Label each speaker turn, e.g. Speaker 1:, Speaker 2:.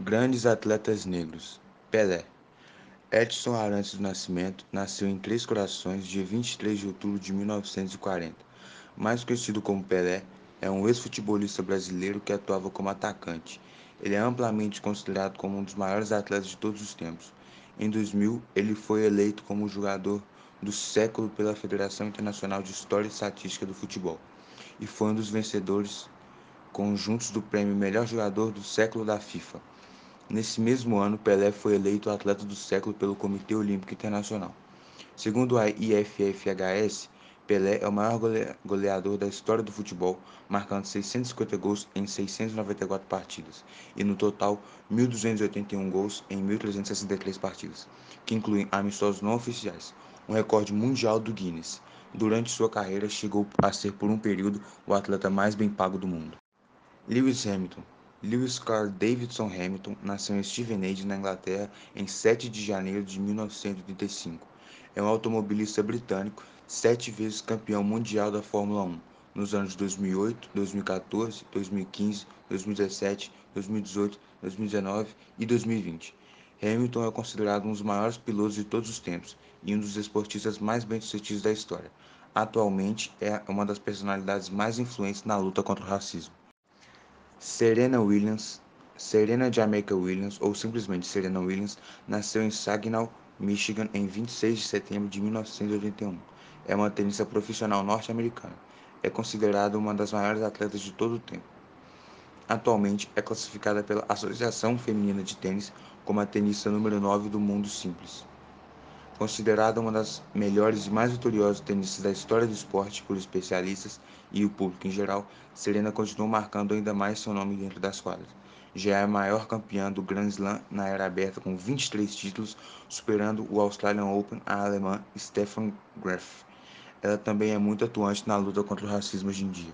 Speaker 1: Grandes atletas negros. Pelé. Edson Arantes do Nascimento nasceu em Três Corações, dia 23 de outubro de 1940. Mais conhecido como Pelé, é um ex-futebolista brasileiro que atuava como atacante. Ele é amplamente considerado como um dos maiores atletas de todos os tempos. Em 2000, ele foi eleito como jogador do século pela Federação Internacional de História e Estatística do Futebol e foi um dos vencedores conjuntos do prêmio Melhor Jogador do Século da FIFA. Nesse mesmo ano, Pelé foi eleito atleta do século pelo Comitê Olímpico Internacional. Segundo a IFFHS, Pelé é o maior goleador da história do futebol, marcando 650 gols em 694 partidas, e no total 1.281 gols em 1.363 partidas, que incluem amistosos não oficiais, um recorde mundial do Guinness. Durante sua carreira, chegou a ser por um período o atleta mais bem pago do mundo. Lewis Hamilton Lewis Carl Davidson Hamilton nasceu em Stevenage, na Inglaterra, em 7 de janeiro de 1935. É um automobilista britânico, sete vezes campeão mundial da Fórmula 1, nos anos 2008, 2014, 2015, 2017, 2018, 2019 e 2020. Hamilton é considerado um dos maiores pilotos de todos os tempos e um dos esportistas mais bem-sucedidos da história. Atualmente é uma das personalidades mais influentes na luta contra o racismo. Serena Williams, Serena Jamaica Williams, ou simplesmente Serena Williams, nasceu em Saginaw, Michigan, em 26 de setembro de 1981. É uma tenista profissional norte-americana. É considerada uma das maiores atletas de todo o tempo. Atualmente é classificada pela Associação Feminina de Tênis como a tenista número 9 do mundo simples. Considerada uma das melhores e mais vitoriosas tenistas da história do esporte por especialistas e o público em geral, Serena continua marcando ainda mais seu nome dentro das quadras. Já é a maior campeã do Grand Slam na era aberta com 23 títulos, superando o Australian Open a alemã Stefan Graf. Ela também é muito atuante na luta contra o racismo hoje em dia.